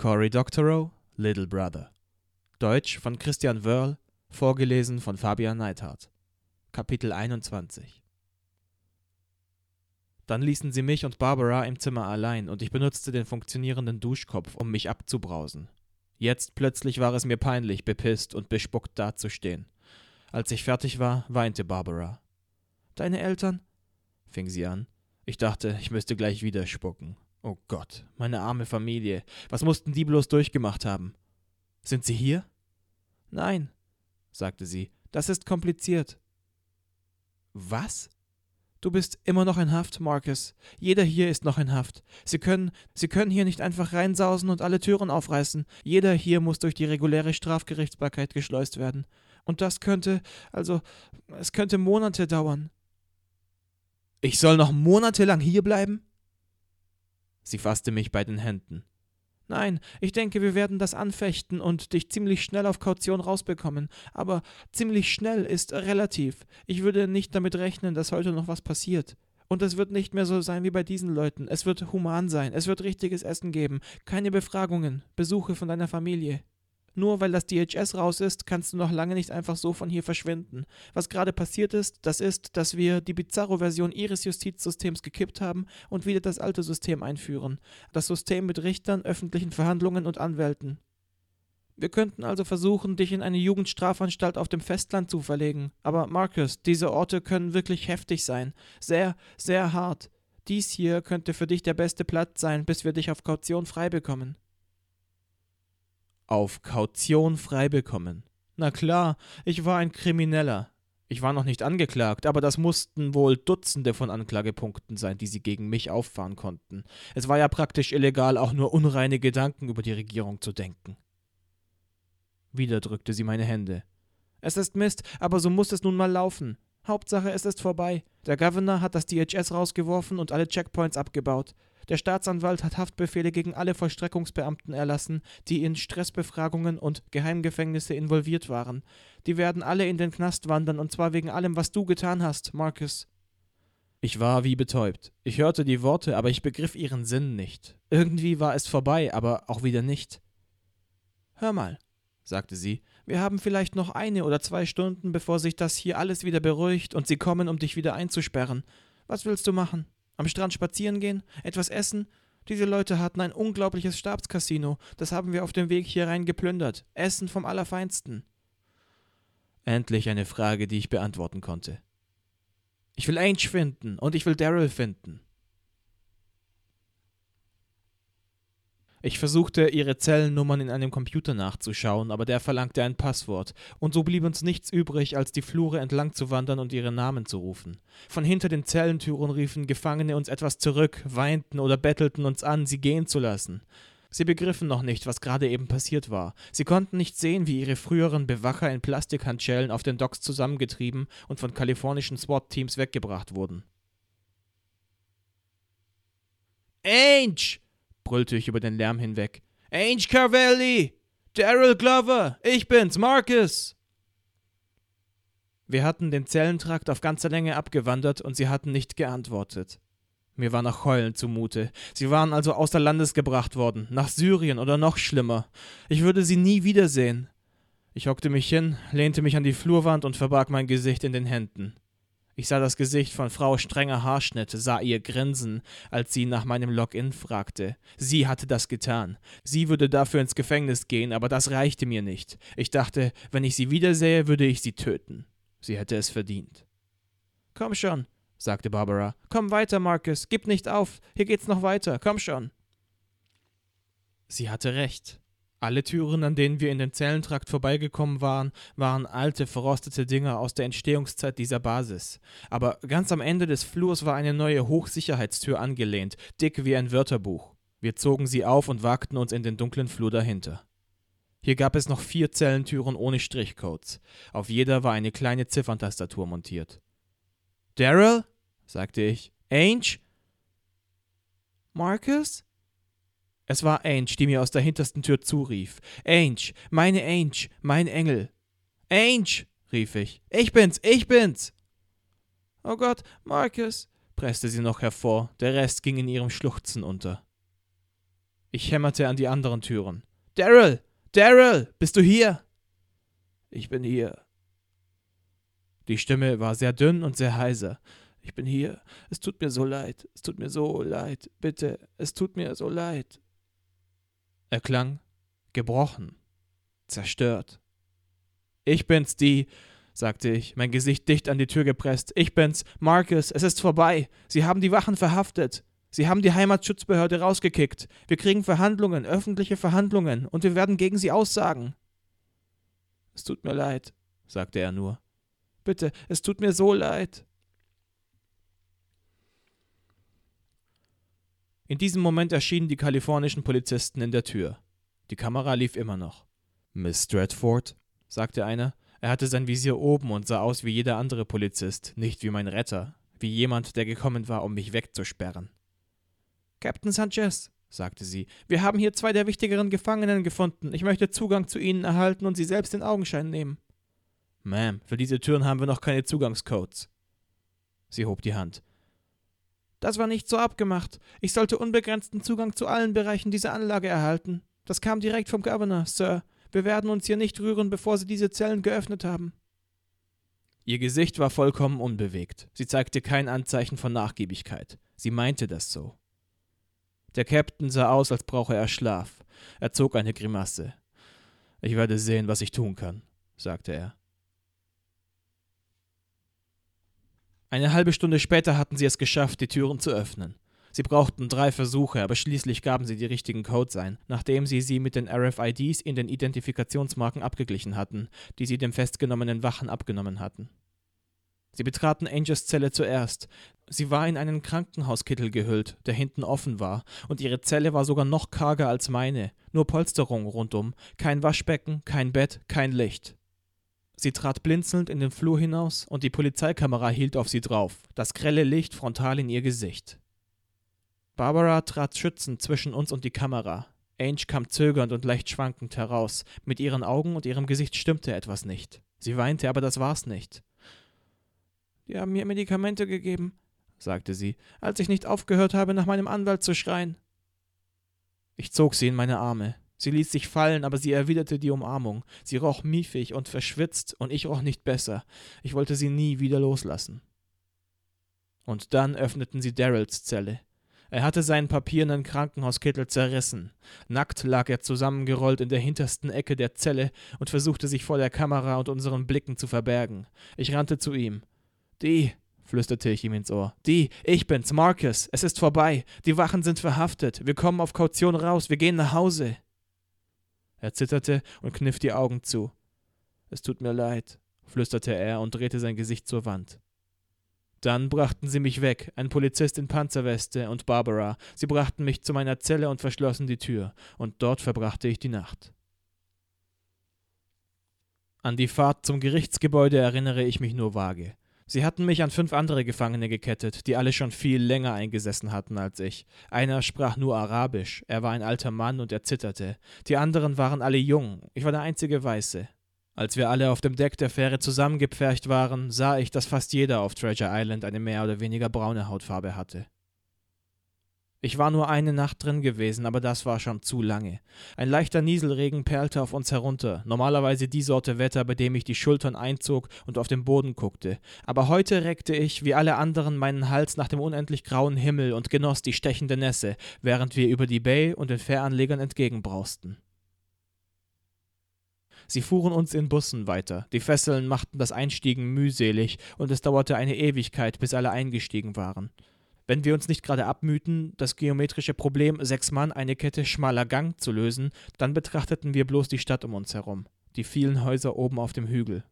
Cory Doctorow, Little Brother. Deutsch von Christian Wörl, vorgelesen von Fabian Neithardt. Kapitel 21 Dann ließen sie mich und Barbara im Zimmer allein und ich benutzte den funktionierenden Duschkopf, um mich abzubrausen. Jetzt plötzlich war es mir peinlich, bepisst und bespuckt dazustehen. Als ich fertig war, weinte Barbara. Deine Eltern? fing sie an. Ich dachte, ich müsste gleich wieder spucken. Oh Gott, meine arme Familie. Was mussten die bloß durchgemacht haben? Sind sie hier? Nein, sagte sie. Das ist kompliziert. Was? Du bist immer noch in Haft, Marcus. Jeder hier ist noch in Haft. Sie können, Sie können hier nicht einfach reinsausen und alle Türen aufreißen. Jeder hier muss durch die reguläre Strafgerichtsbarkeit geschleust werden. Und das könnte, also, es könnte Monate dauern. Ich soll noch monatelang hierbleiben? Sie fasste mich bei den Händen. Nein, ich denke, wir werden das anfechten und dich ziemlich schnell auf Kaution rausbekommen. Aber ziemlich schnell ist relativ. Ich würde nicht damit rechnen, dass heute noch was passiert. Und es wird nicht mehr so sein wie bei diesen Leuten. Es wird human sein. Es wird richtiges Essen geben. Keine Befragungen. Besuche von deiner Familie. Nur weil das DHS raus ist, kannst du noch lange nicht einfach so von hier verschwinden. Was gerade passiert ist, das ist, dass wir die Bizarro-Version ihres Justizsystems gekippt haben und wieder das alte System einführen. Das System mit Richtern, öffentlichen Verhandlungen und Anwälten. Wir könnten also versuchen, dich in eine Jugendstrafanstalt auf dem Festland zu verlegen. Aber Marcus, diese Orte können wirklich heftig sein. Sehr, sehr hart. Dies hier könnte für dich der beste Platz sein, bis wir dich auf Kaution frei bekommen auf Kaution freibekommen. Na klar, ich war ein Krimineller. Ich war noch nicht angeklagt, aber das mussten wohl Dutzende von Anklagepunkten sein, die sie gegen mich auffahren konnten. Es war ja praktisch illegal, auch nur unreine Gedanken über die Regierung zu denken. Wieder drückte sie meine Hände. Es ist Mist, aber so muss es nun mal laufen. Hauptsache, es ist vorbei. Der Governor hat das DHS rausgeworfen und alle Checkpoints abgebaut. Der Staatsanwalt hat Haftbefehle gegen alle Vollstreckungsbeamten erlassen, die in Stressbefragungen und Geheimgefängnisse involviert waren. Die werden alle in den Knast wandern, und zwar wegen allem, was du getan hast, Marcus. Ich war wie betäubt. Ich hörte die Worte, aber ich begriff ihren Sinn nicht. Irgendwie war es vorbei, aber auch wieder nicht. Hör mal, sagte sie, wir haben vielleicht noch eine oder zwei Stunden, bevor sich das hier alles wieder beruhigt und sie kommen, um dich wieder einzusperren. Was willst du machen? Am Strand spazieren gehen, etwas essen. Diese Leute hatten ein unglaubliches Stabscasino, das haben wir auf dem Weg hier rein geplündert. Essen vom Allerfeinsten. Endlich eine Frage, die ich beantworten konnte. Ich will Ange finden und ich will Daryl finden. Ich versuchte, ihre Zellennummern in einem Computer nachzuschauen, aber der verlangte ein Passwort, und so blieb uns nichts übrig, als die Flure entlang zu wandern und ihre Namen zu rufen. Von hinter den Zellentüren riefen Gefangene uns etwas zurück, weinten oder bettelten uns an, sie gehen zu lassen. Sie begriffen noch nicht, was gerade eben passiert war. Sie konnten nicht sehen, wie ihre früheren Bewacher in Plastikhandschellen auf den Docks zusammengetrieben und von kalifornischen SWAT-Teams weggebracht wurden. Ange! Brüllte ich über den Lärm hinweg. Ange Carvelli! Daryl Glover! Ich bin's, Marcus! Wir hatten den Zellentrakt auf ganzer Länge abgewandert und sie hatten nicht geantwortet. Mir war nach Heulen zumute. Sie waren also außer Landes gebracht worden, nach Syrien oder noch schlimmer. Ich würde sie nie wiedersehen. Ich hockte mich hin, lehnte mich an die Flurwand und verbarg mein Gesicht in den Händen. Ich sah das Gesicht von Frau strenger Haarschnitt, sah ihr Grinsen, als sie nach meinem Login fragte. Sie hatte das getan. Sie würde dafür ins Gefängnis gehen, aber das reichte mir nicht. Ich dachte, wenn ich sie wiedersähe, würde ich sie töten. Sie hätte es verdient. Komm schon, sagte Barbara. Komm weiter, Marcus. Gib nicht auf. Hier geht's noch weiter. Komm schon. Sie hatte recht. Alle Türen, an denen wir in den Zellentrakt vorbeigekommen waren, waren alte, verrostete Dinger aus der Entstehungszeit dieser Basis. Aber ganz am Ende des Flurs war eine neue Hochsicherheitstür angelehnt, dick wie ein Wörterbuch. Wir zogen sie auf und wagten uns in den dunklen Flur dahinter. Hier gab es noch vier Zellentüren ohne Strichcodes. Auf jeder war eine kleine Zifferntastatur montiert. Daryl? sagte ich. Ange? Marcus? Es war Ange, die mir aus der hintersten Tür zurief. Ange, meine Ange, mein Engel. Ange, rief ich. Ich bin's, ich bin's. Oh Gott, Marcus, presste sie noch hervor, der Rest ging in ihrem Schluchzen unter. Ich hämmerte an die anderen Türen. Daryl! Daryl! Bist du hier? Ich bin hier. Die Stimme war sehr dünn und sehr heiser. Ich bin hier. Es tut mir so leid. Es tut mir so leid. Bitte, es tut mir so leid. Er klang gebrochen, zerstört. Ich bin's, die, sagte ich, mein Gesicht dicht an die Tür gepresst. Ich bin's, Marcus, es ist vorbei. Sie haben die Wachen verhaftet. Sie haben die Heimatschutzbehörde rausgekickt. Wir kriegen Verhandlungen, öffentliche Verhandlungen, und wir werden gegen sie aussagen. Es tut mir leid, sagte er nur. Bitte, es tut mir so leid. In diesem Moment erschienen die kalifornischen Polizisten in der Tür. Die Kamera lief immer noch. Miss Stratford, sagte einer. Er hatte sein Visier oben und sah aus wie jeder andere Polizist, nicht wie mein Retter, wie jemand, der gekommen war, um mich wegzusperren. Captain Sanchez, sagte sie, wir haben hier zwei der wichtigeren Gefangenen gefunden. Ich möchte Zugang zu ihnen erhalten und sie selbst in Augenschein nehmen. Ma'am, für diese Türen haben wir noch keine Zugangscodes. Sie hob die Hand. Das war nicht so abgemacht. Ich sollte unbegrenzten Zugang zu allen Bereichen dieser Anlage erhalten. Das kam direkt vom Governor, Sir. Wir werden uns hier nicht rühren, bevor Sie diese Zellen geöffnet haben. Ihr Gesicht war vollkommen unbewegt. Sie zeigte kein Anzeichen von Nachgiebigkeit. Sie meinte das so. Der Captain sah aus, als brauche er Schlaf. Er zog eine Grimasse. Ich werde sehen, was ich tun kann, sagte er. Eine halbe Stunde später hatten sie es geschafft, die Türen zu öffnen. Sie brauchten drei Versuche, aber schließlich gaben sie die richtigen Codes ein, nachdem sie sie mit den RFIDs in den Identifikationsmarken abgeglichen hatten, die sie dem festgenommenen Wachen abgenommen hatten. Sie betraten Angels Zelle zuerst. Sie war in einen Krankenhauskittel gehüllt, der hinten offen war, und ihre Zelle war sogar noch karger als meine, nur Polsterung rundum, kein Waschbecken, kein Bett, kein Licht. Sie trat blinzelnd in den Flur hinaus, und die Polizeikamera hielt auf sie drauf, das grelle Licht frontal in ihr Gesicht. Barbara trat schützend zwischen uns und die Kamera. Ange kam zögernd und leicht schwankend heraus. Mit ihren Augen und ihrem Gesicht stimmte etwas nicht. Sie weinte, aber das war's nicht. Die haben mir Medikamente gegeben, sagte sie, als ich nicht aufgehört habe, nach meinem Anwalt zu schreien. Ich zog sie in meine Arme. Sie ließ sich fallen, aber sie erwiderte die Umarmung. Sie roch miefig und verschwitzt, und ich roch nicht besser. Ich wollte sie nie wieder loslassen. Und dann öffneten sie Daryls Zelle. Er hatte seinen papierenden Krankenhauskittel zerrissen. Nackt lag er zusammengerollt in der hintersten Ecke der Zelle und versuchte sich vor der Kamera und unseren Blicken zu verbergen. Ich rannte zu ihm. Die, flüsterte ich ihm ins Ohr. Die, ich bin's, Marcus. Es ist vorbei. Die Wachen sind verhaftet. Wir kommen auf Kaution raus. Wir gehen nach Hause. Er zitterte und kniff die Augen zu. Es tut mir leid, flüsterte er und drehte sein Gesicht zur Wand. Dann brachten sie mich weg, ein Polizist in Panzerweste und Barbara. Sie brachten mich zu meiner Zelle und verschlossen die Tür, und dort verbrachte ich die Nacht. An die Fahrt zum Gerichtsgebäude erinnere ich mich nur vage. Sie hatten mich an fünf andere Gefangene gekettet, die alle schon viel länger eingesessen hatten als ich. Einer sprach nur Arabisch, er war ein alter Mann und er zitterte. Die anderen waren alle jung, ich war der einzige Weiße. Als wir alle auf dem Deck der Fähre zusammengepfercht waren, sah ich, dass fast jeder auf Treasure Island eine mehr oder weniger braune Hautfarbe hatte. Ich war nur eine Nacht drin gewesen, aber das war schon zu lange. Ein leichter Nieselregen perlte auf uns herunter, normalerweise die Sorte Wetter, bei dem ich die Schultern einzog und auf den Boden guckte. Aber heute reckte ich, wie alle anderen, meinen Hals nach dem unendlich grauen Himmel und genoss die stechende Nässe, während wir über die Bay und den Fähranlegern entgegenbrausten. Sie fuhren uns in Bussen weiter. Die Fesseln machten das Einstiegen mühselig, und es dauerte eine Ewigkeit, bis alle eingestiegen waren. Wenn wir uns nicht gerade abmühten, das geometrische Problem sechs Mann eine Kette schmaler Gang zu lösen, dann betrachteten wir bloß die Stadt um uns herum, die vielen Häuser oben auf dem Hügel.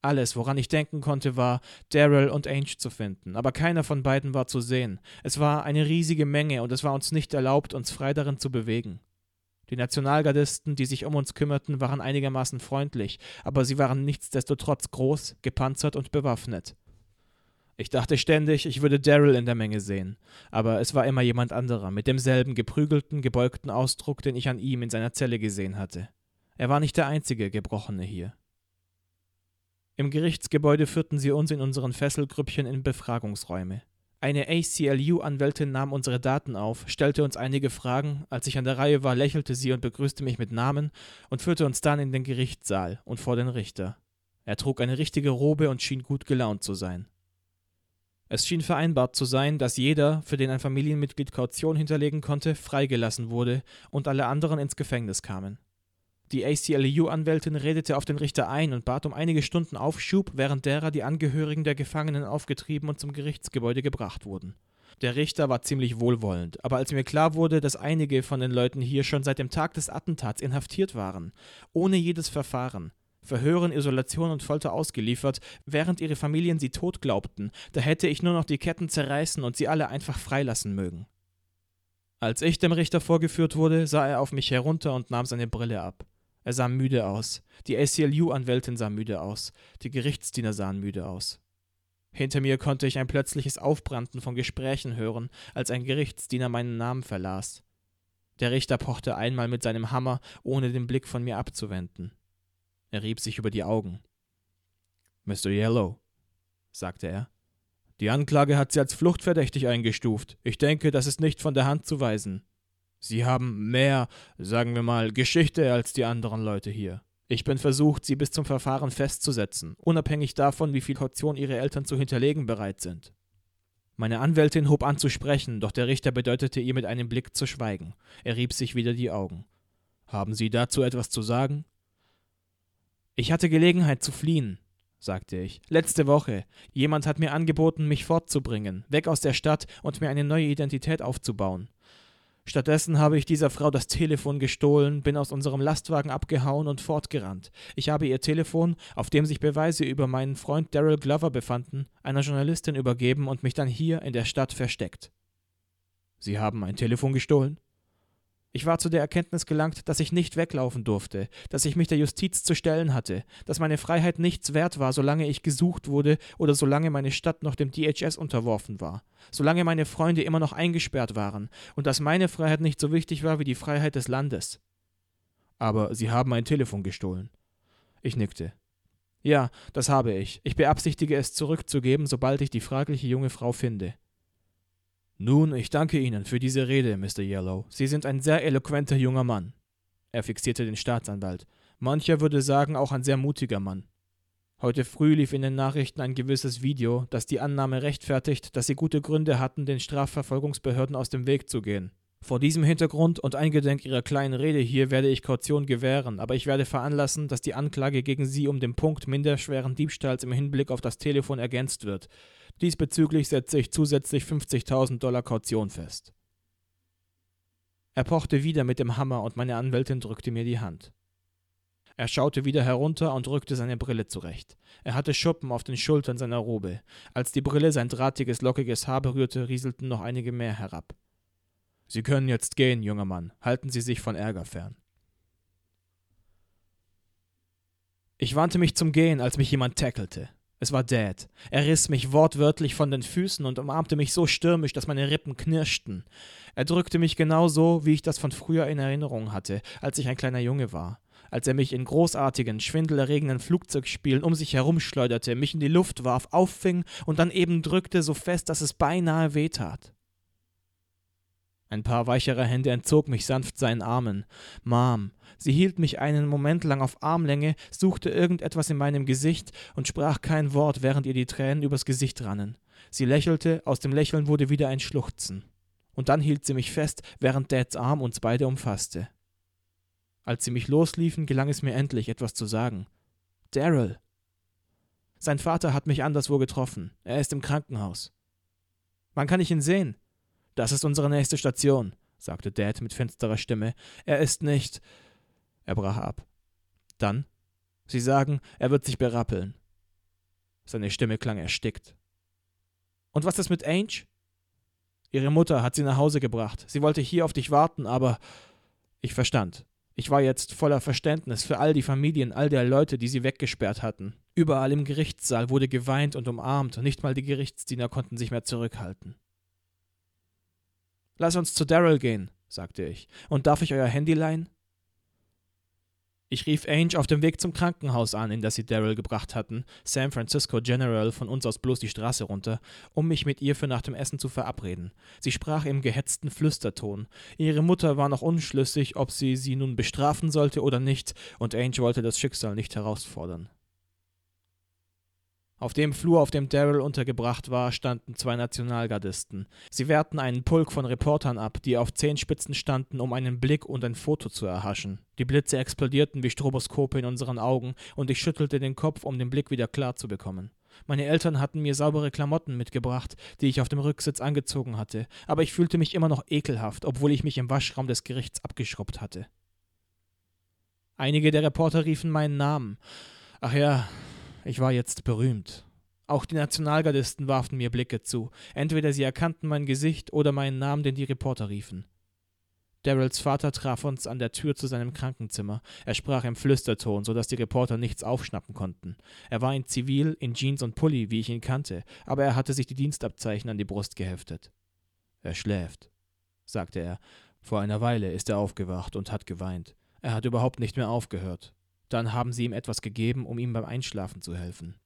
Alles, woran ich denken konnte, war, Daryl und Ange zu finden, aber keiner von beiden war zu sehen. Es war eine riesige Menge und es war uns nicht erlaubt, uns frei darin zu bewegen. Die Nationalgardisten, die sich um uns kümmerten, waren einigermaßen freundlich, aber sie waren nichtsdestotrotz groß, gepanzert und bewaffnet. Ich dachte ständig, ich würde Daryl in der Menge sehen, aber es war immer jemand anderer, mit demselben geprügelten, gebeugten Ausdruck, den ich an ihm in seiner Zelle gesehen hatte. Er war nicht der einzige Gebrochene hier. Im Gerichtsgebäude führten sie uns in unseren Fesselgrüppchen in Befragungsräume. Eine ACLU-Anwältin nahm unsere Daten auf, stellte uns einige Fragen, als ich an der Reihe war, lächelte sie und begrüßte mich mit Namen und führte uns dann in den Gerichtssaal und vor den Richter. Er trug eine richtige Robe und schien gut gelaunt zu sein. Es schien vereinbart zu sein, dass jeder, für den ein Familienmitglied Kaution hinterlegen konnte, freigelassen wurde und alle anderen ins Gefängnis kamen. Die ACLU-Anwältin redete auf den Richter ein und bat um einige Stunden Aufschub, während derer die Angehörigen der Gefangenen aufgetrieben und zum Gerichtsgebäude gebracht wurden. Der Richter war ziemlich wohlwollend, aber als mir klar wurde, dass einige von den Leuten hier schon seit dem Tag des Attentats inhaftiert waren, ohne jedes Verfahren, Verhören, Isolation und Folter ausgeliefert, während ihre Familien sie tot glaubten, da hätte ich nur noch die Ketten zerreißen und sie alle einfach freilassen mögen. Als ich dem Richter vorgeführt wurde, sah er auf mich herunter und nahm seine Brille ab. Er sah müde aus. Die ACLU-Anwältin sah müde aus. Die Gerichtsdiener sahen müde aus. Hinter mir konnte ich ein plötzliches Aufbranden von Gesprächen hören, als ein Gerichtsdiener meinen Namen verlas. Der Richter pochte einmal mit seinem Hammer, ohne den Blick von mir abzuwenden. Er rieb sich über die Augen. Mr. Yellow, sagte er. Die Anklage hat Sie als fluchtverdächtig eingestuft. Ich denke, das ist nicht von der Hand zu weisen. Sie haben mehr, sagen wir mal, Geschichte als die anderen Leute hier. Ich bin versucht, Sie bis zum Verfahren festzusetzen, unabhängig davon, wie viel Kaution Ihre Eltern zu hinterlegen bereit sind. Meine Anwältin hob an zu sprechen, doch der Richter bedeutete ihr mit einem Blick zu schweigen. Er rieb sich wieder die Augen. Haben Sie dazu etwas zu sagen? Ich hatte Gelegenheit zu fliehen, sagte ich. Letzte Woche. Jemand hat mir angeboten, mich fortzubringen, weg aus der Stadt und mir eine neue Identität aufzubauen. Stattdessen habe ich dieser Frau das Telefon gestohlen, bin aus unserem Lastwagen abgehauen und fortgerannt. Ich habe ihr Telefon, auf dem sich Beweise über meinen Freund Daryl Glover befanden, einer Journalistin übergeben und mich dann hier in der Stadt versteckt. Sie haben ein Telefon gestohlen? Ich war zu der Erkenntnis gelangt, dass ich nicht weglaufen durfte, dass ich mich der Justiz zu stellen hatte, dass meine Freiheit nichts wert war, solange ich gesucht wurde oder solange meine Stadt noch dem DHS unterworfen war, solange meine Freunde immer noch eingesperrt waren und dass meine Freiheit nicht so wichtig war wie die Freiheit des Landes. Aber Sie haben ein Telefon gestohlen. Ich nickte. Ja, das habe ich. Ich beabsichtige es zurückzugeben, sobald ich die fragliche junge Frau finde. Nun, ich danke Ihnen für diese Rede, Mr. Yellow. Sie sind ein sehr eloquenter junger Mann. Er fixierte den Staatsanwalt. Mancher würde sagen, auch ein sehr mutiger Mann. Heute früh lief in den Nachrichten ein gewisses Video, das die Annahme rechtfertigt, dass Sie gute Gründe hatten, den Strafverfolgungsbehörden aus dem Weg zu gehen. Vor diesem Hintergrund und eingedenk Ihrer kleinen Rede hier werde ich Kaution gewähren, aber ich werde veranlassen, dass die Anklage gegen Sie um den Punkt minderschweren Diebstahls im Hinblick auf das Telefon ergänzt wird. Diesbezüglich setze ich zusätzlich 50.000 Dollar Kaution fest. Er pochte wieder mit dem Hammer und meine Anwältin drückte mir die Hand. Er schaute wieder herunter und rückte seine Brille zurecht. Er hatte Schuppen auf den Schultern seiner Robe. Als die Brille sein drahtiges, lockiges Haar berührte, rieselten noch einige mehr herab. Sie können jetzt gehen, junger Mann. Halten Sie sich von Ärger fern. Ich wandte mich zum Gehen, als mich jemand tackelte. Es war Dad. Er riss mich wortwörtlich von den Füßen und umarmte mich so stürmisch, dass meine Rippen knirschten. Er drückte mich genau so, wie ich das von früher in Erinnerung hatte, als ich ein kleiner Junge war. Als er mich in großartigen, schwindelerregenden Flugzeugspielen um sich herumschleuderte, mich in die Luft warf, auffing und dann eben drückte so fest, dass es beinahe wehtat. Ein paar weichere Hände entzog mich sanft seinen Armen. Mom. Sie hielt mich einen Moment lang auf Armlänge, suchte irgendetwas in meinem Gesicht und sprach kein Wort, während ihr die Tränen übers Gesicht rannen. Sie lächelte, aus dem Lächeln wurde wieder ein Schluchzen. Und dann hielt sie mich fest, während Dads Arm uns beide umfasste. Als sie mich losliefen, gelang es mir endlich, etwas zu sagen. Daryl. Sein Vater hat mich anderswo getroffen. Er ist im Krankenhaus. Wann kann ich ihn sehen? Das ist unsere nächste Station, sagte Dad mit finsterer Stimme. Er ist nicht. Er brach ab. Dann? Sie sagen, er wird sich berappeln. Seine Stimme klang erstickt. Und was ist mit Ange? Ihre Mutter hat sie nach Hause gebracht. Sie wollte hier auf dich warten, aber. Ich verstand. Ich war jetzt voller Verständnis für all die Familien, all der Leute, die sie weggesperrt hatten. Überall im Gerichtssaal wurde geweint und umarmt, und nicht mal die Gerichtsdiener konnten sich mehr zurückhalten. Lass uns zu Daryl gehen, sagte ich. Und darf ich euer Handy leihen? Ich rief Ange auf dem Weg zum Krankenhaus an, in das sie Daryl gebracht hatten, San Francisco General von uns aus bloß die Straße runter, um mich mit ihr für nach dem Essen zu verabreden. Sie sprach im gehetzten Flüsterton. Ihre Mutter war noch unschlüssig, ob sie sie nun bestrafen sollte oder nicht, und Ange wollte das Schicksal nicht herausfordern. Auf dem Flur, auf dem Daryl untergebracht war, standen zwei Nationalgardisten. Sie wehrten einen Pulk von Reportern ab, die auf Zehenspitzen standen, um einen Blick und ein Foto zu erhaschen. Die Blitze explodierten wie Stroboskope in unseren Augen, und ich schüttelte den Kopf, um den Blick wieder klar zu bekommen. Meine Eltern hatten mir saubere Klamotten mitgebracht, die ich auf dem Rücksitz angezogen hatte, aber ich fühlte mich immer noch ekelhaft, obwohl ich mich im Waschraum des Gerichts abgeschrubbt hatte. Einige der Reporter riefen meinen Namen. Ach ja, ich war jetzt berühmt. Auch die Nationalgardisten warfen mir Blicke zu. Entweder sie erkannten mein Gesicht oder meinen Namen, den die Reporter riefen. Daryls Vater traf uns an der Tür zu seinem Krankenzimmer. Er sprach im Flüsterton, so dass die Reporter nichts aufschnappen konnten. Er war in Zivil, in Jeans und Pulli, wie ich ihn kannte, aber er hatte sich die Dienstabzeichen an die Brust geheftet. Er schläft, sagte er. Vor einer Weile ist er aufgewacht und hat geweint. Er hat überhaupt nicht mehr aufgehört. Dann haben sie ihm etwas gegeben, um ihm beim Einschlafen zu helfen.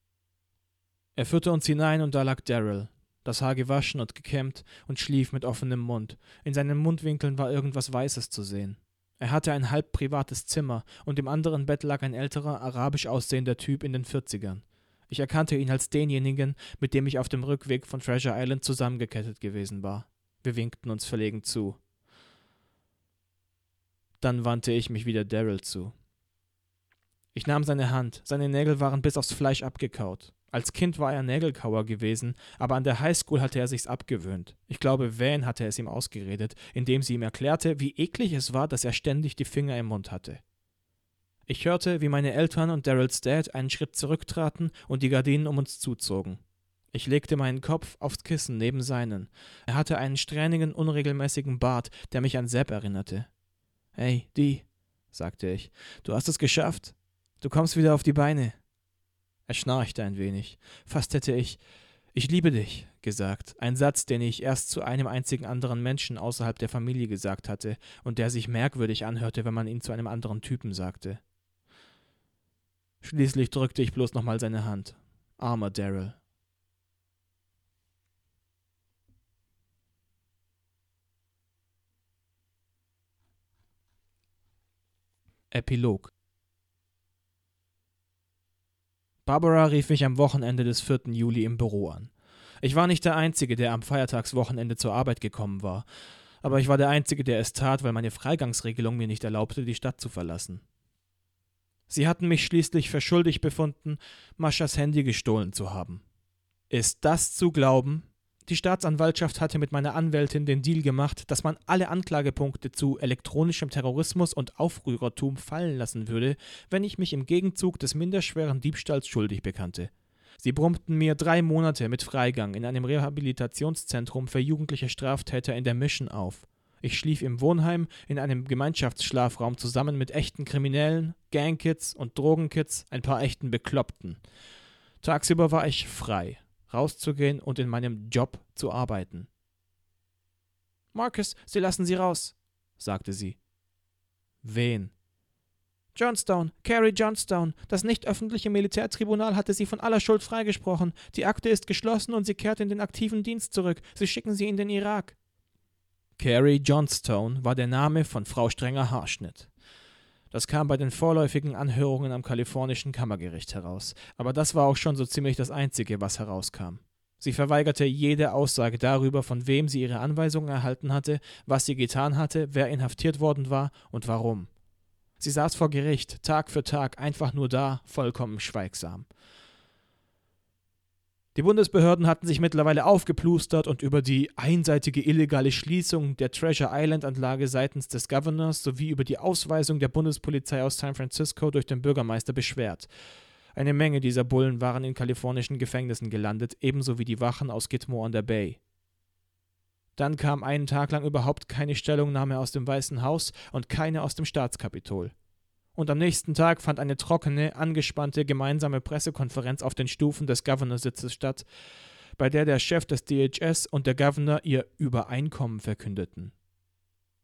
Er führte uns hinein und da lag Daryl, das Haar gewaschen und gekämmt und schlief mit offenem Mund. In seinen Mundwinkeln war irgendwas Weißes zu sehen. Er hatte ein halb privates Zimmer und im anderen Bett lag ein älterer, arabisch aussehender Typ in den Vierzigern. Ich erkannte ihn als denjenigen, mit dem ich auf dem Rückweg von Treasure Island zusammengekettet gewesen war. Wir winkten uns verlegen zu. Dann wandte ich mich wieder Daryl zu. Ich nahm seine Hand, seine Nägel waren bis aufs Fleisch abgekaut. Als Kind war er Nägelkauer gewesen, aber an der Highschool hatte er sich's abgewöhnt. Ich glaube, Van hatte es ihm ausgeredet, indem sie ihm erklärte, wie eklig es war, dass er ständig die Finger im Mund hatte. Ich hörte, wie meine Eltern und Daryls Dad einen Schritt zurücktraten und die Gardinen um uns zuzogen. Ich legte meinen Kopf aufs Kissen neben seinen. Er hatte einen strähnigen, unregelmäßigen Bart, der mich an Sepp erinnerte. Hey, die, sagte ich, du hast es geschafft. Du kommst wieder auf die Beine. Er schnarchte ein wenig. Fast hätte ich Ich liebe dich gesagt, ein Satz, den ich erst zu einem einzigen anderen Menschen außerhalb der Familie gesagt hatte und der sich merkwürdig anhörte, wenn man ihn zu einem anderen Typen sagte. Schließlich drückte ich bloß nochmal seine Hand. Armer Daryl. Epilog Barbara rief mich am Wochenende des 4. Juli im Büro an. Ich war nicht der Einzige, der am Feiertagswochenende zur Arbeit gekommen war, aber ich war der Einzige, der es tat, weil meine Freigangsregelung mir nicht erlaubte, die Stadt zu verlassen. Sie hatten mich schließlich für schuldig befunden, Maschas Handy gestohlen zu haben. Ist das zu glauben? Die Staatsanwaltschaft hatte mit meiner Anwältin den Deal gemacht, dass man alle Anklagepunkte zu elektronischem Terrorismus und Aufrührertum fallen lassen würde, wenn ich mich im Gegenzug des minderschweren Diebstahls schuldig bekannte. Sie brummten mir drei Monate mit Freigang in einem Rehabilitationszentrum für jugendliche Straftäter in der Mission auf. Ich schlief im Wohnheim in einem Gemeinschaftsschlafraum zusammen mit echten Kriminellen, Gangkids und Drogenkids, ein paar echten Bekloppten. Tagsüber war ich frei, rauszugehen und in meinem Job zu arbeiten. Marcus, Sie lassen sie raus, sagte sie. Wen? Johnstone, Carrie Johnstone. Das nicht öffentliche Militärtribunal hatte sie von aller Schuld freigesprochen. Die Akte ist geschlossen und sie kehrt in den aktiven Dienst zurück. Sie schicken sie in den Irak. Carrie Johnstone war der Name von Frau Strenger Haarschnitt. Das kam bei den vorläufigen Anhörungen am kalifornischen Kammergericht heraus. Aber das war auch schon so ziemlich das Einzige, was herauskam. Sie verweigerte jede Aussage darüber, von wem sie ihre Anweisungen erhalten hatte, was sie getan hatte, wer inhaftiert worden war und warum. Sie saß vor Gericht, Tag für Tag, einfach nur da, vollkommen schweigsam. Die Bundesbehörden hatten sich mittlerweile aufgeplustert und über die einseitige illegale Schließung der Treasure Island Anlage seitens des Governors sowie über die Ausweisung der Bundespolizei aus San Francisco durch den Bürgermeister beschwert. Eine Menge dieser Bullen waren in kalifornischen Gefängnissen gelandet, ebenso wie die Wachen aus Gitmo on der Bay. Dann kam einen Tag lang überhaupt keine Stellungnahme aus dem Weißen Haus und keine aus dem Staatskapitol und am nächsten Tag fand eine trockene, angespannte gemeinsame Pressekonferenz auf den Stufen des Governorsitzes statt, bei der der Chef des DHS und der Governor ihr Übereinkommen verkündeten.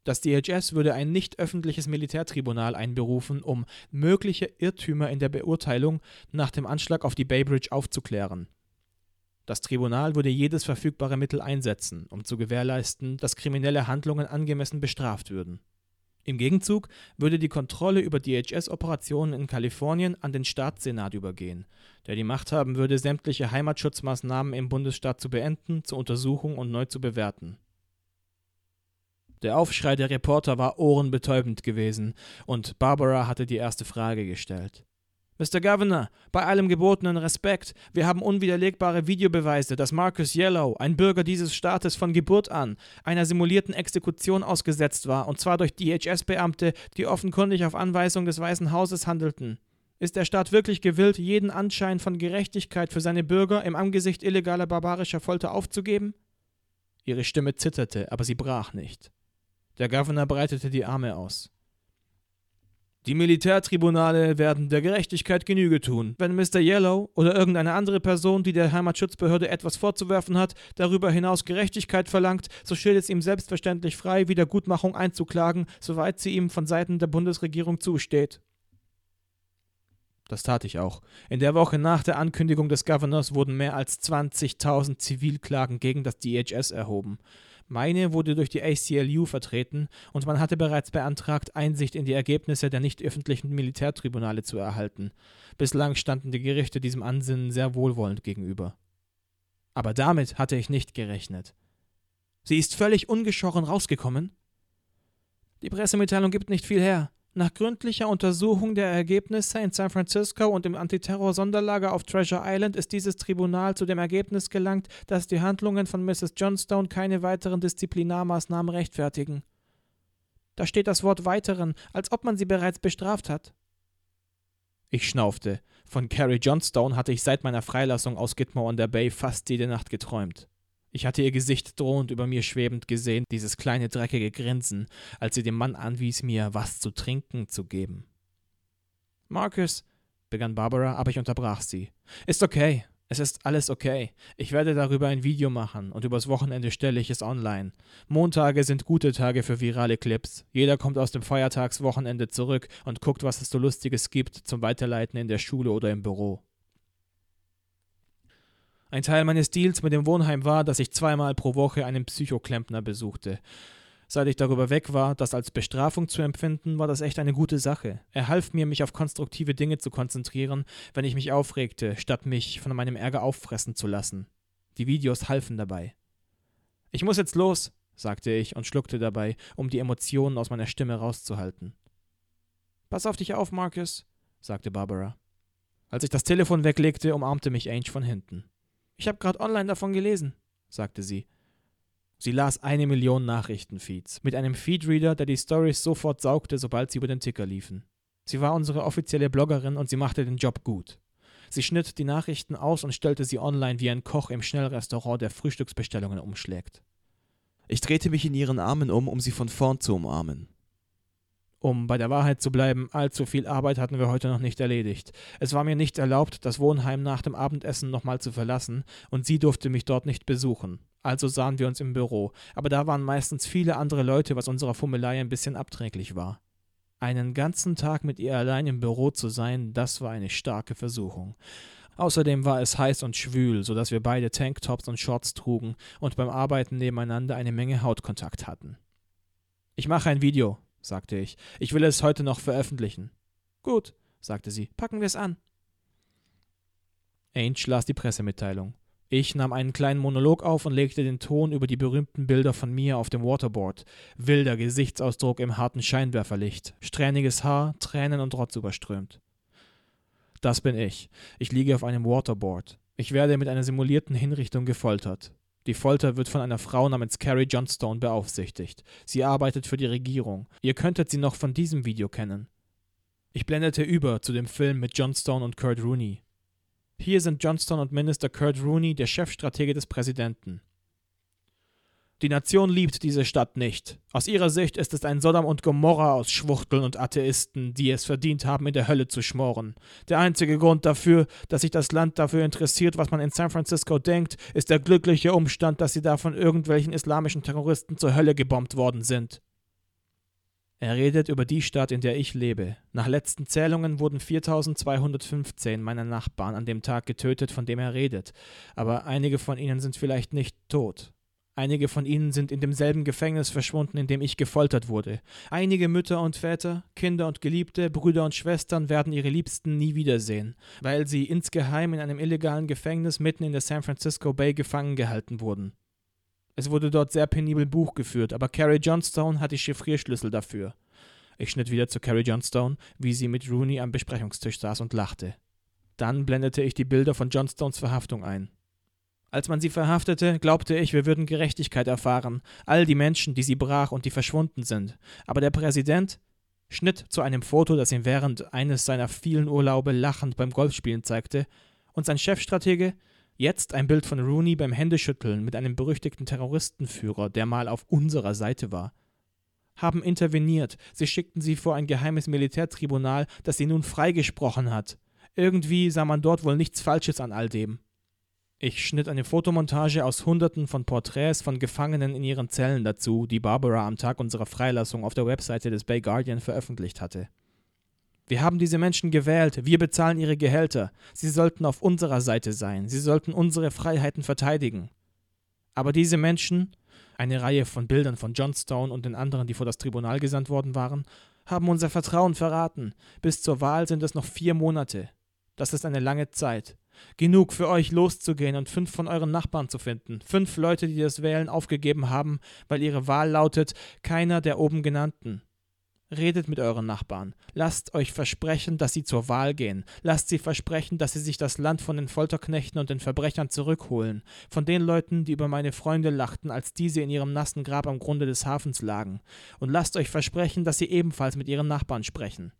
Das DHS würde ein nicht öffentliches Militärtribunal einberufen, um mögliche Irrtümer in der Beurteilung nach dem Anschlag auf die Bay Bridge aufzuklären. Das Tribunal würde jedes verfügbare Mittel einsetzen, um zu gewährleisten, dass kriminelle Handlungen angemessen bestraft würden. Im Gegenzug würde die Kontrolle über DHS-Operationen in Kalifornien an den Staatssenat übergehen, der die Macht haben würde, sämtliche Heimatschutzmaßnahmen im Bundesstaat zu beenden, zu untersuchen und neu zu bewerten. Der Aufschrei der Reporter war ohrenbetäubend gewesen, und Barbara hatte die erste Frage gestellt. Mr. Governor, bei allem gebotenen Respekt, wir haben unwiderlegbare Videobeweise, dass Marcus Yellow, ein Bürger dieses Staates von Geburt an, einer simulierten Exekution ausgesetzt war, und zwar durch DHS-Beamte, die offenkundig auf Anweisung des Weißen Hauses handelten. Ist der Staat wirklich gewillt, jeden Anschein von Gerechtigkeit für seine Bürger im Angesicht illegaler barbarischer Folter aufzugeben? Ihre Stimme zitterte, aber sie brach nicht. Der Governor breitete die Arme aus. Die Militärtribunale werden der Gerechtigkeit Genüge tun. Wenn Mr. Yellow oder irgendeine andere Person, die der Heimatschutzbehörde etwas vorzuwerfen hat, darüber hinaus Gerechtigkeit verlangt, so steht es ihm selbstverständlich frei, Wiedergutmachung einzuklagen, soweit sie ihm von Seiten der Bundesregierung zusteht. Das tat ich auch. In der Woche nach der Ankündigung des Governors wurden mehr als 20.000 Zivilklagen gegen das DHS erhoben. Meine wurde durch die ACLU vertreten und man hatte bereits beantragt, Einsicht in die Ergebnisse der nicht öffentlichen Militärtribunale zu erhalten. Bislang standen die Gerichte diesem Ansinnen sehr wohlwollend gegenüber. Aber damit hatte ich nicht gerechnet. Sie ist völlig ungeschoren rausgekommen? Die Pressemitteilung gibt nicht viel her. Nach gründlicher Untersuchung der Ergebnisse in San Francisco und im Antiterror-Sonderlager auf Treasure Island ist dieses Tribunal zu dem Ergebnis gelangt, dass die Handlungen von Mrs. Johnstone keine weiteren Disziplinarmaßnahmen rechtfertigen. Da steht das Wort weiteren, als ob man sie bereits bestraft hat. Ich schnaufte. Von Carrie Johnstone hatte ich seit meiner Freilassung aus Gitmo on der Bay fast jede Nacht geträumt. Ich hatte ihr Gesicht drohend über mir schwebend gesehen, dieses kleine dreckige Grinsen, als sie dem Mann anwies, mir was zu trinken zu geben. Marcus, begann Barbara, aber ich unterbrach sie. Ist okay. Es ist alles okay. Ich werde darüber ein Video machen und übers Wochenende stelle ich es online. Montage sind gute Tage für virale Clips. Jeder kommt aus dem Feiertagswochenende zurück und guckt, was es so Lustiges gibt zum Weiterleiten in der Schule oder im Büro. Ein Teil meines Deals mit dem Wohnheim war, dass ich zweimal pro Woche einen Psychoklempner besuchte. Seit ich darüber weg war, das als Bestrafung zu empfinden, war das echt eine gute Sache. Er half mir, mich auf konstruktive Dinge zu konzentrieren, wenn ich mich aufregte, statt mich von meinem Ärger auffressen zu lassen. Die Videos halfen dabei. Ich muss jetzt los, sagte ich und schluckte dabei, um die Emotionen aus meiner Stimme rauszuhalten. Pass auf dich auf, Marcus, sagte Barbara. Als ich das Telefon weglegte, umarmte mich Ange von hinten. Ich habe gerade online davon gelesen, sagte sie. Sie las eine Million Nachrichtenfeeds mit einem Feedreader, der die Stories sofort saugte, sobald sie über den Ticker liefen. Sie war unsere offizielle Bloggerin und sie machte den Job gut. Sie schnitt die Nachrichten aus und stellte sie online wie ein Koch im Schnellrestaurant, der Frühstücksbestellungen umschlägt. Ich drehte mich in ihren Armen um, um sie von vorn zu umarmen. Um bei der Wahrheit zu bleiben, allzu viel Arbeit hatten wir heute noch nicht erledigt. Es war mir nicht erlaubt, das Wohnheim nach dem Abendessen nochmal zu verlassen, und sie durfte mich dort nicht besuchen. Also sahen wir uns im Büro, aber da waren meistens viele andere Leute, was unserer Fummelei ein bisschen abträglich war. Einen ganzen Tag mit ihr allein im Büro zu sein, das war eine starke Versuchung. Außerdem war es heiß und schwül, so dass wir beide Tanktops und Shorts trugen und beim Arbeiten nebeneinander eine Menge Hautkontakt hatten. Ich mache ein Video, sagte ich. Ich will es heute noch veröffentlichen. Gut, sagte sie. Packen wir es an. Ainge las die Pressemitteilung. Ich nahm einen kleinen Monolog auf und legte den Ton über die berühmten Bilder von mir auf dem Waterboard. Wilder Gesichtsausdruck im harten Scheinwerferlicht, strähniges Haar, Tränen und Rotz überströmt. Das bin ich. Ich liege auf einem Waterboard. Ich werde mit einer simulierten Hinrichtung gefoltert. Die Folter wird von einer Frau namens Carrie Johnstone beaufsichtigt. Sie arbeitet für die Regierung. Ihr könntet sie noch von diesem Video kennen. Ich blendete über zu dem Film mit Johnstone und Kurt Rooney. Hier sind Johnstone und Minister Kurt Rooney, der Chefstratege des Präsidenten. Die Nation liebt diese Stadt nicht. Aus ihrer Sicht ist es ein Sodom und Gomorra aus Schwuchteln und Atheisten, die es verdient haben, in der Hölle zu schmoren. Der einzige Grund dafür, dass sich das Land dafür interessiert, was man in San Francisco denkt, ist der glückliche Umstand, dass sie da von irgendwelchen islamischen Terroristen zur Hölle gebombt worden sind. Er redet über die Stadt, in der ich lebe. Nach letzten Zählungen wurden 4215 meiner Nachbarn an dem Tag getötet, von dem er redet, aber einige von ihnen sind vielleicht nicht tot. Einige von ihnen sind in demselben Gefängnis verschwunden, in dem ich gefoltert wurde. Einige Mütter und Väter, Kinder und Geliebte, Brüder und Schwestern werden ihre Liebsten nie wiedersehen, weil sie insgeheim in einem illegalen Gefängnis mitten in der San Francisco Bay gefangen gehalten wurden. Es wurde dort sehr penibel Buch geführt, aber Carrie Johnstone hat die Chiffrierschlüssel dafür. Ich schnitt wieder zu Carrie Johnstone, wie sie mit Rooney am Besprechungstisch saß und lachte. Dann blendete ich die Bilder von Johnstones Verhaftung ein. Als man sie verhaftete, glaubte ich, wir würden Gerechtigkeit erfahren, all die Menschen, die sie brach und die verschwunden sind. Aber der Präsident schnitt zu einem Foto, das ihn während eines seiner vielen Urlaube lachend beim Golfspielen zeigte, und sein Chefstratege Jetzt ein Bild von Rooney beim Händeschütteln mit einem berüchtigten Terroristenführer, der mal auf unserer Seite war. Haben interveniert, sie schickten sie vor ein geheimes Militärtribunal, das sie nun freigesprochen hat. Irgendwie sah man dort wohl nichts Falsches an all dem. Ich schnitt eine Fotomontage aus Hunderten von Porträts von Gefangenen in ihren Zellen dazu, die Barbara am Tag unserer Freilassung auf der Webseite des Bay Guardian veröffentlicht hatte. Wir haben diese Menschen gewählt, wir bezahlen ihre Gehälter. Sie sollten auf unserer Seite sein, sie sollten unsere Freiheiten verteidigen. Aber diese Menschen, eine Reihe von Bildern von Johnstone und den anderen, die vor das Tribunal gesandt worden waren, haben unser Vertrauen verraten. Bis zur Wahl sind es noch vier Monate. Das ist eine lange Zeit. Genug für euch loszugehen und fünf von euren Nachbarn zu finden. Fünf Leute, die das Wählen aufgegeben haben, weil ihre Wahl lautet keiner der oben genannten. Redet mit euren Nachbarn. Lasst euch versprechen, dass sie zur Wahl gehen. Lasst sie versprechen, dass sie sich das Land von den Folterknechten und den Verbrechern zurückholen. Von den Leuten, die über meine Freunde lachten, als diese in ihrem nassen Grab am Grunde des Hafens lagen. Und lasst euch versprechen, dass sie ebenfalls mit ihren Nachbarn sprechen.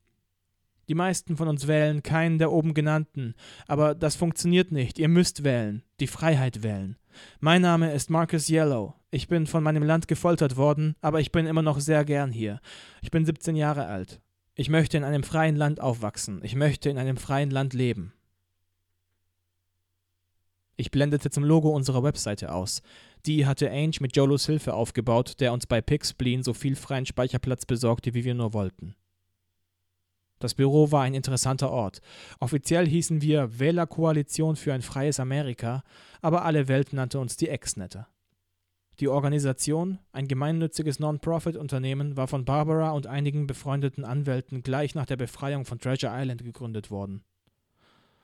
Die meisten von uns wählen keinen der oben genannten, aber das funktioniert nicht. Ihr müsst wählen, die Freiheit wählen. Mein Name ist Marcus Yellow. Ich bin von meinem Land gefoltert worden, aber ich bin immer noch sehr gern hier. Ich bin 17 Jahre alt. Ich möchte in einem freien Land aufwachsen. Ich möchte in einem freien Land leben. Ich blendete zum Logo unserer Webseite aus. Die hatte Ange mit Jolos Hilfe aufgebaut, der uns bei Pixspleen so viel freien Speicherplatz besorgte, wie wir nur wollten. Das Büro war ein interessanter Ort. Offiziell hießen wir Wählerkoalition für ein freies Amerika, aber alle Welt nannte uns die Exnetter. Die Organisation, ein gemeinnütziges Non-Profit-Unternehmen, war von Barbara und einigen befreundeten Anwälten gleich nach der Befreiung von Treasure Island gegründet worden.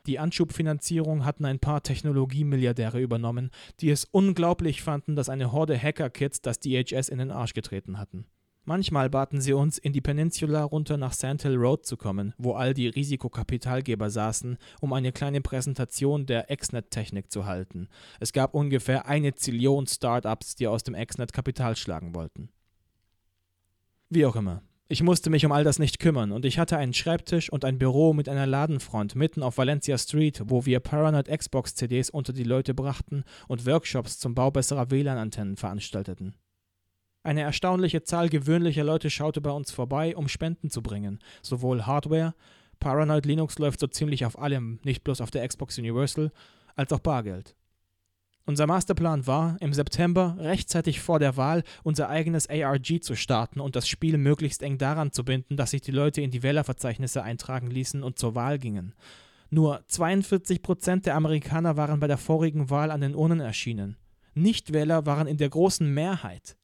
Die Anschubfinanzierung hatten ein paar Technologiemilliardäre übernommen, die es unglaublich fanden, dass eine Horde Hacker-Kids das DHS in den Arsch getreten hatten. Manchmal baten sie uns, in die Peninsula runter nach Sand Hill Road zu kommen, wo all die Risikokapitalgeber saßen, um eine kleine Präsentation der Exnet-Technik zu halten. Es gab ungefähr eine Zillion Startups, die aus dem Exnet Kapital schlagen wollten. Wie auch immer. Ich musste mich um all das nicht kümmern und ich hatte einen Schreibtisch und ein Büro mit einer Ladenfront mitten auf Valencia Street, wo wir Paranoid Xbox CDs unter die Leute brachten und Workshops zum Bau besserer WLAN-Antennen veranstalteten. Eine erstaunliche Zahl gewöhnlicher Leute schaute bei uns vorbei, um Spenden zu bringen. Sowohl Hardware, Paranoid Linux läuft so ziemlich auf allem, nicht bloß auf der Xbox Universal, als auch Bargeld. Unser Masterplan war, im September, rechtzeitig vor der Wahl, unser eigenes ARG zu starten und das Spiel möglichst eng daran zu binden, dass sich die Leute in die Wählerverzeichnisse eintragen ließen und zur Wahl gingen. Nur 42 Prozent der Amerikaner waren bei der vorigen Wahl an den Urnen erschienen. Nichtwähler waren in der großen Mehrheit.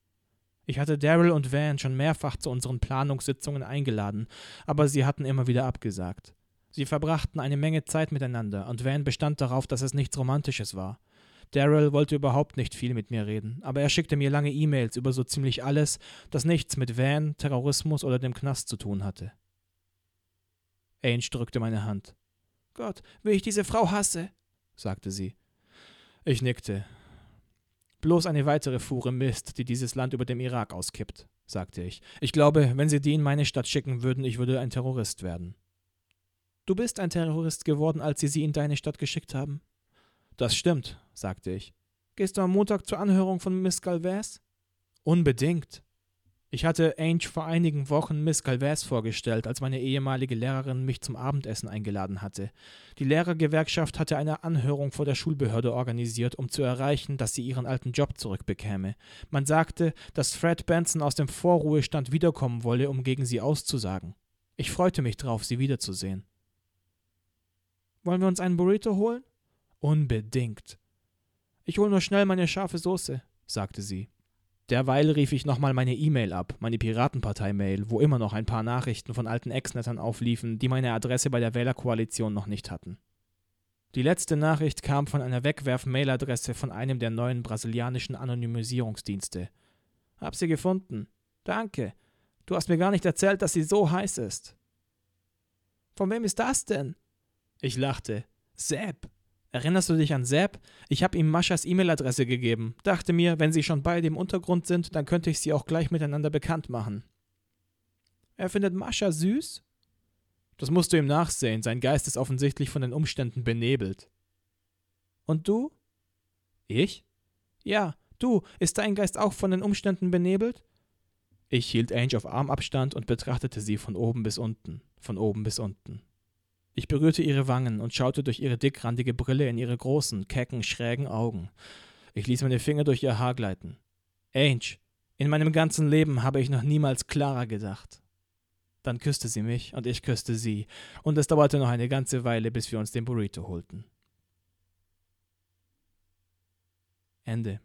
Ich hatte Daryl und Van schon mehrfach zu unseren Planungssitzungen eingeladen, aber sie hatten immer wieder abgesagt. Sie verbrachten eine Menge Zeit miteinander, und Van bestand darauf, dass es nichts Romantisches war. Daryl wollte überhaupt nicht viel mit mir reden, aber er schickte mir lange E-Mails über so ziemlich alles, das nichts mit Van, Terrorismus oder dem Knast zu tun hatte. Ainge drückte meine Hand. Gott, wie ich diese Frau hasse, sagte sie. Ich nickte. Bloß eine weitere Fuhre Mist, die dieses Land über dem Irak auskippt, sagte ich. Ich glaube, wenn sie die in meine Stadt schicken würden, ich würde ein Terrorist werden. Du bist ein Terrorist geworden, als sie sie in deine Stadt geschickt haben? Das stimmt, sagte ich. Gehst du am Montag zur Anhörung von Miss Galvez? Unbedingt. Ich hatte Ange vor einigen Wochen Miss Galvez vorgestellt, als meine ehemalige Lehrerin mich zum Abendessen eingeladen hatte. Die Lehrergewerkschaft hatte eine Anhörung vor der Schulbehörde organisiert, um zu erreichen, dass sie ihren alten Job zurückbekäme. Man sagte, dass Fred Benson aus dem Vorruhestand wiederkommen wolle, um gegen sie auszusagen. Ich freute mich drauf, sie wiederzusehen. Wollen wir uns einen Burrito holen? Unbedingt. Ich hole nur schnell meine scharfe Soße, sagte sie. Derweil rief ich nochmal meine E-Mail ab, meine Piratenpartei-Mail, wo immer noch ein paar Nachrichten von alten Ex-Nettern aufliefen, die meine Adresse bei der Wählerkoalition noch nicht hatten. Die letzte Nachricht kam von einer Wegwerf-Mail-Adresse von einem der neuen brasilianischen Anonymisierungsdienste. Hab sie gefunden. Danke. Du hast mir gar nicht erzählt, dass sie so heiß ist. Von wem ist das denn? Ich lachte. Sepp. Erinnerst du dich an Sepp? Ich habe ihm Maschas E-Mail-Adresse gegeben. Dachte mir, wenn sie schon beide im Untergrund sind, dann könnte ich sie auch gleich miteinander bekannt machen. Er findet Mascha süß? Das musst du ihm nachsehen. Sein Geist ist offensichtlich von den Umständen benebelt. Und du? Ich? Ja, du. Ist dein Geist auch von den Umständen benebelt? Ich hielt Ange auf Armabstand und betrachtete sie von oben bis unten, von oben bis unten. Ich berührte ihre Wangen und schaute durch ihre dickrandige Brille in ihre großen, kecken, schrägen Augen. Ich ließ meine Finger durch ihr Haar gleiten. Ange, in meinem ganzen Leben habe ich noch niemals klarer gedacht. Dann küsste sie mich und ich küsste sie, und es dauerte noch eine ganze Weile, bis wir uns den Burrito holten. Ende.